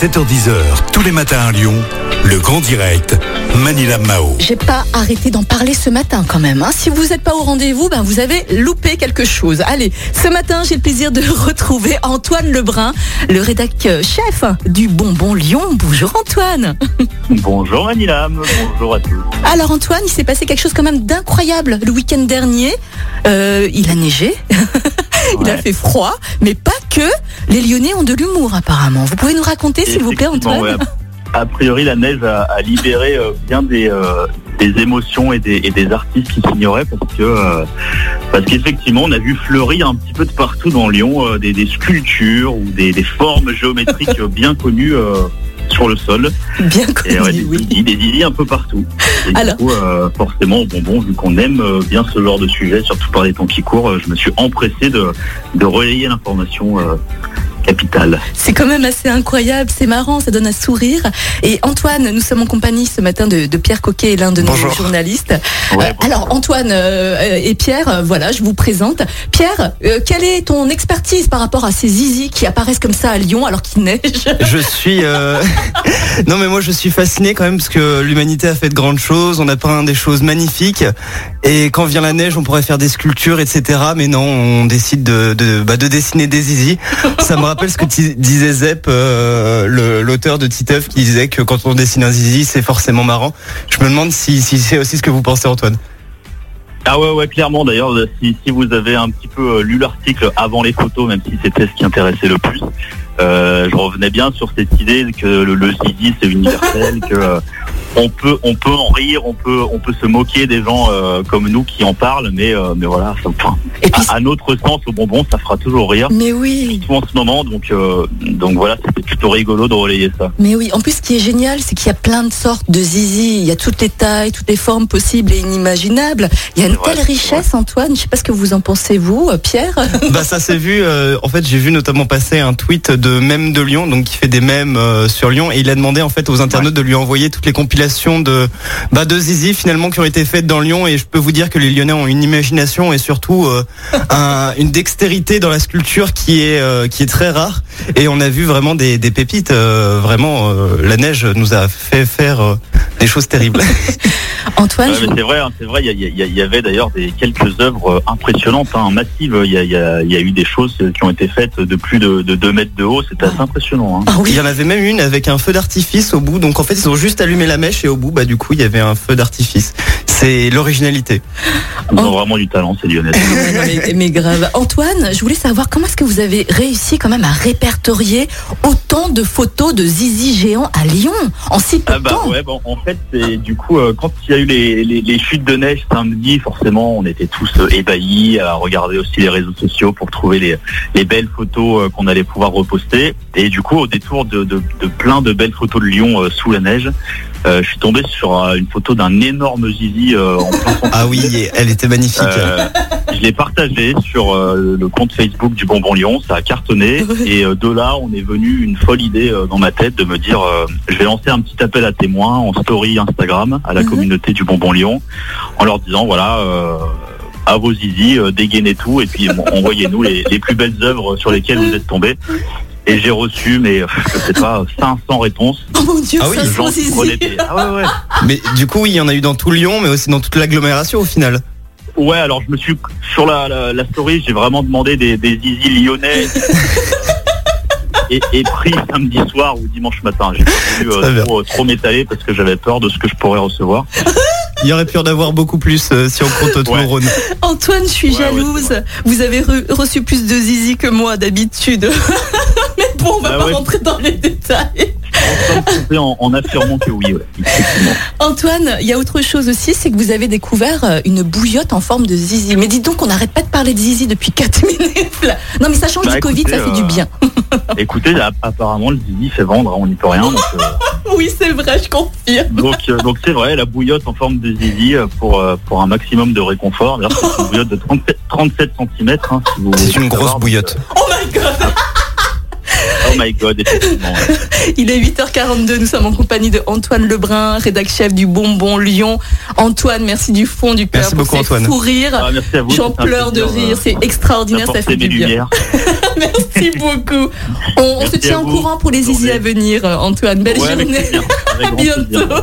7h10h, tous les matins à Lyon, le grand direct, Manila Mao. J'ai pas arrêté d'en parler ce matin quand même. hein. Si vous n'êtes pas au rendez-vous, ben vous avez loupé quelque chose. Allez, ce matin, j'ai le plaisir de retrouver Antoine Lebrun, le rédac euh, chef du Bonbon Lyon. Bonjour Antoine. Bonjour Manilam, bonjour à tous. Alors Antoine, il s'est passé quelque chose quand même d'incroyable le week-end dernier. Euh, il a neigé, il a fait froid, mais pas que. Les Lyonnais ont de l'humour apparemment. Vous pouvez nous raconter s'il vous plaît Antoine ouais. A priori, la neige a, a libéré euh, bien des, euh, des émotions et des, et des artistes qui s'ignoraient parce que euh, parce qu'effectivement, on a vu fleurir un petit peu de partout dans Lyon des, des sculptures ou des, des formes géométriques bien connues sur le sol. Bien Et ouais, connu, des oui. zizi, des zizi un peu partout. Et Alors- du coup, euh, forcément, au bonbon, vu qu'on aime euh, bien ce genre de sujet, surtout par les temps qui courent, euh, je me suis empressé de, de relayer l'information capitale. C'est quand même assez incroyable, c'est marrant, ça donne un sourire. Et Antoine, nous sommes en compagnie ce matin de, de Pierre Coquet, l'un de nos Bonjour. journalistes. Ouais, Euh, alors Antoine euh, et Pierre, euh, voilà, je vous présente. Pierre, euh, quelle est ton expertise par rapport à ces zizi qui apparaissent comme ça à Lyon alors qu'il neige Je suis. euh, non, mais moi, je suis fasciné quand même parce que l'humanité a fait de grandes choses. On a peint des choses magnifiques. Et quand vient la neige, on pourrait faire des sculptures, etc. Mais non, on décide de, bah, de dessiner des zizi. Ça me rappelle ce que disait Zep, euh, l'auteur de Titeuf, qui disait que quand on dessine un zizi, c'est forcément marrant. Je me demande si c'est aussi ce que vous pensez, Antoine. Ah ouais, ouais, clairement. D'ailleurs, euh, si, si vous avez un petit peu euh, lu l'article avant les photos, même si c'était ce qui intéressait le plus, euh, je revenais bien sur cette idée que le, le zizi c'est universel, que on peut, on peut en rire, on peut, on peut se moquer des gens euh, comme nous qui en parlent, mais, euh, mais voilà, ça, enfin, Et puis, à, à notre sens, au bonbon, ça fera toujours rire. mais oui, Surtout en ce moment, donc, euh, donc voilà, c'était plutôt rigolo de relayer ça. mais oui. En plus, ce qui est génial, c'est qu'il y a plein de sortes de zizi. Il y a toutes les tailles, toutes les formes possibles et inimaginables. Il y a une telle richesse, Antoine. Je sais pas ce que vous en pensez, vous, Pierre. Bah ça s'est vu. euh, en fait, j'ai vu notamment passer un tweet de Mème de Lyon, donc qui fait des mèmes euh, sur Lyon, et il a demandé en fait aux internautes de lui envoyer toutes les compilations de bah de Zizi finalement qui ont été faites dans Lyon. Et je peux vous dire que les Lyonnais ont une imagination et surtout euh, un- une dextérité dans la sculpture qui est euh, qui est très rare. Et on a vu vraiment des, des pépites. euh, vraiment, la neige nous a fait faire des choses terribles. Antoine, c'est vrai, hein, c'est vrai. Il y, avait d'ailleurs des quelques œuvres impressionnantes, hein, massives. Il y, a, y eu des choses qui ont été faites de plus de, de 2 mètres de haut. C'était assez impressionnant. Hein. ah oui. Il y en avait même une avec un feu d'artifice au bout. Donc en fait, ils ont juste allumé la mèche et au bout, bah du coup, il y avait un feu d'artifice. C'est l'originalité. Ils Oh. ont vraiment du talent, ces Lyonnais. Mais, mais grave. Antoine, je voulais savoir comment est-ce que vous avez réussi quand même à répertorier autant de photos de zizi géants à Lyon en si peu Ah bah temps. ouais, bon, en fait, c'est du coup, euh, quand il y a eu les, chutes de neige samedi, forcément, on était tous euh, ébahis à regarder aussi les réseaux sociaux pour trouver les, les belles photos euh, qu'on allait pouvoir reposter. Et du coup, au détour de, de, plein de belles photos de Lyon sous la neige, je suis tombé sur euh, une photo d'un énorme zizi euh, en plein centre. Ah oui, elle était magnifique. Euh, je l'ai partagé sur euh, le compte Facebook du Bonbon Lyon, ça a cartonné et euh, de là on est venu une folle idée euh, dans ma tête de me dire euh, je vais lancer un petit appel à témoins en story Instagram à la Mhm. communauté du Bonbon Lyon en leur disant voilà euh, à vos zizi, euh, dégainez tout et puis envoyez-nous les, les plus belles œuvres sur lesquelles vous êtes tombés. Et j'ai reçu, mais euh, je sais pas, 500 réponses. Oh mon dieu, Ah oui, des- Ah ouais, ouais. Mais du coup, oui, il y en a eu dans tout Lyon, mais aussi dans toute l'agglomération au final. Ouais, alors je me suis sur la, la, la story, j'ai vraiment demandé des, des zizi lyonnais et, et pris samedi soir ou dimanche matin. J'ai pas voulu euh, trop, trop m'étaler parce que j'avais peur de ce que je pourrais recevoir. Il y aurait pu en avoir beaucoup plus euh, si on compte tout Ouais. le Rhône. Antoine, je suis Ouais, jalouse. vous avez re- reçu plus de zizi que moi d'habitude. mais bon, on va Bah pas ouais. rentrer dans les détails. En, en affirmant que oui. Antoine, il y a autre chose aussi, c'est que vous avez découvert euh, une bouillotte en forme de zizi. Mais dites donc, on n'arrête pas de parler de zizi depuis 4 minutes. là. Non, mais ça change Bah, du Covid, ça fait du euh, bien. Écoutez, apparemment le zizi fait vendre, hein, on n'y peut rien. Donc, euh, Oui, c'est vrai, je confirme. donc, euh, donc c'est vrai, la bouillotte en forme de zizi euh, pour, euh, pour un maximum de réconfort. C'est une bouillotte de 37, 37 cm. Hein, si vous C'est une grosse savoir. bouillotte. Oh my god Oh my god, effectivement. ouais. Il est 8h42, nous sommes en compagnie de Antoine Lebrun, rédac chef du Bonbon Lyon. Antoine, merci du fond du cœur Merci pour beaucoup, ces Antoine. fous rires. Ah, merci à vous. J'en pleure de rire, c'est extraordinaire, ça fait du bien. Merci beaucoup. On, on se tient au vous. courant pour les zizi à venir, Antoine. Belle Ouais, avec journée. plaisir. Avec À plaisir. bientôt.